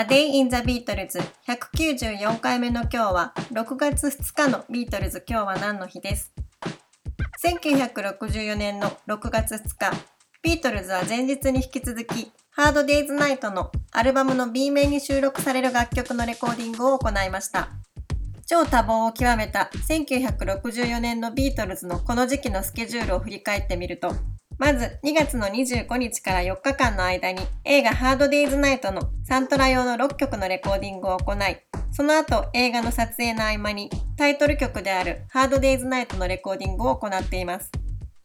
A Day in the Beatles 194回目の今日は6月2日のビートルズ今日は何の日です？1964年の6月2日。ビートルズは前日に引き続きハードデイズナイトのアルバムの B 面に収録される楽曲のレコーディングを行いました。超多忙を極めた1964年のビートルズのこの時期のスケジュールを振り返ってみるとまず2月の25日から4日間の間に映画ハードデイズナイトのサントラ用の6曲のレコーディングを行い、その後映画の撮影の合間にタイトル曲であるハードデイズナイトのレコーディングを行っています。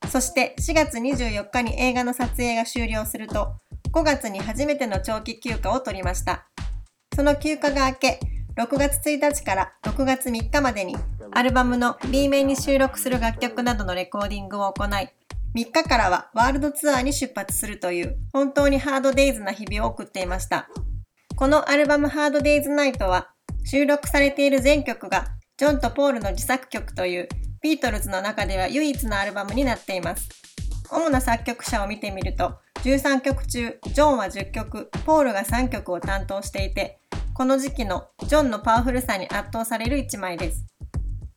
そして4月24日に映画の撮影が終了すると、5月に初めての長期休暇を取りました。その休暇が明け、6月1日から6月3日までにアルバムの B 面に収録する楽曲などのレコーディングを行い、3日からはワールドツアーに出発するという本当にハードデイズな日々を送っていました。このアルバムハードデイズナイトは収録されている全曲がジョンとポールの自作曲というビートルズの中では唯一のアルバムになっています。主な作曲者を見てみると13曲中ジョンは10曲、ポールが3曲を担当していてこの時期のジョンのパワフルさに圧倒される一枚です。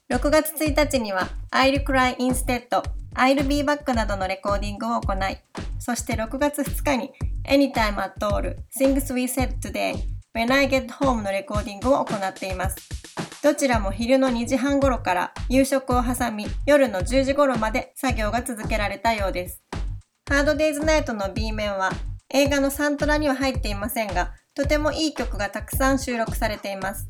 6月1日には I'll Cry Instead I'll Be Back などのレコーディングを行い、そして6月2日に Anytime at All, Things We Said Today, When I Get Home のレコーディングを行っています。どちらも昼の2時半頃から夕食を挟み、夜の10時頃まで作業が続けられたようです。ハードデイズナイトの B 面は映画のサントラには入っていませんが、とてもいい曲がたくさん収録されています。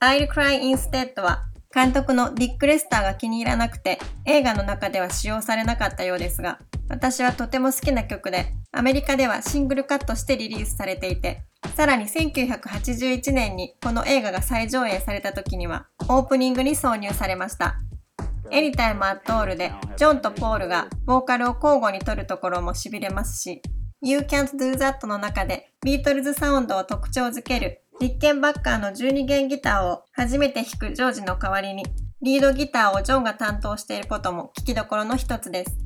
I'll Cry Instead は監督のディック・レスターが気に入らなくて映画の中では使用されなかったようですが私はとても好きな曲でアメリカではシングルカットしてリリースされていてさらに1981年にこの映画が再上映された時にはオープニングに挿入されました。エニタイム・アット・オールでジョンとポールがボーカルを交互に取るところも痺れますし You Can't Do That の中でビートルズサウンドを特徴づけるリッケンバッカーの12弦ギターを初めて弾くジョージの代わりに、リードギターをジョンが担当していることも聞きどころの一つです。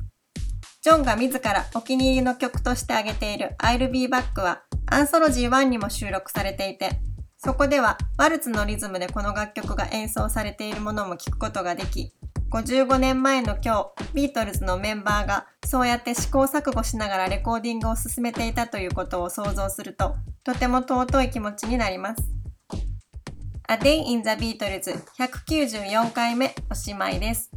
ジョンが自らお気に入りの曲として挙げている I'll Be Back はアンソロジー1にも収録されていて、そこではワルツのリズムでこの楽曲が演奏されているものも聞くことができ、55年前の今日、ビートルズのメンバーがそうやって試行錯誤しながらレコーディングを進めていたということを想像すると、とても尊い気持ちになります。A Day in the Beatles 194回目おしまいです。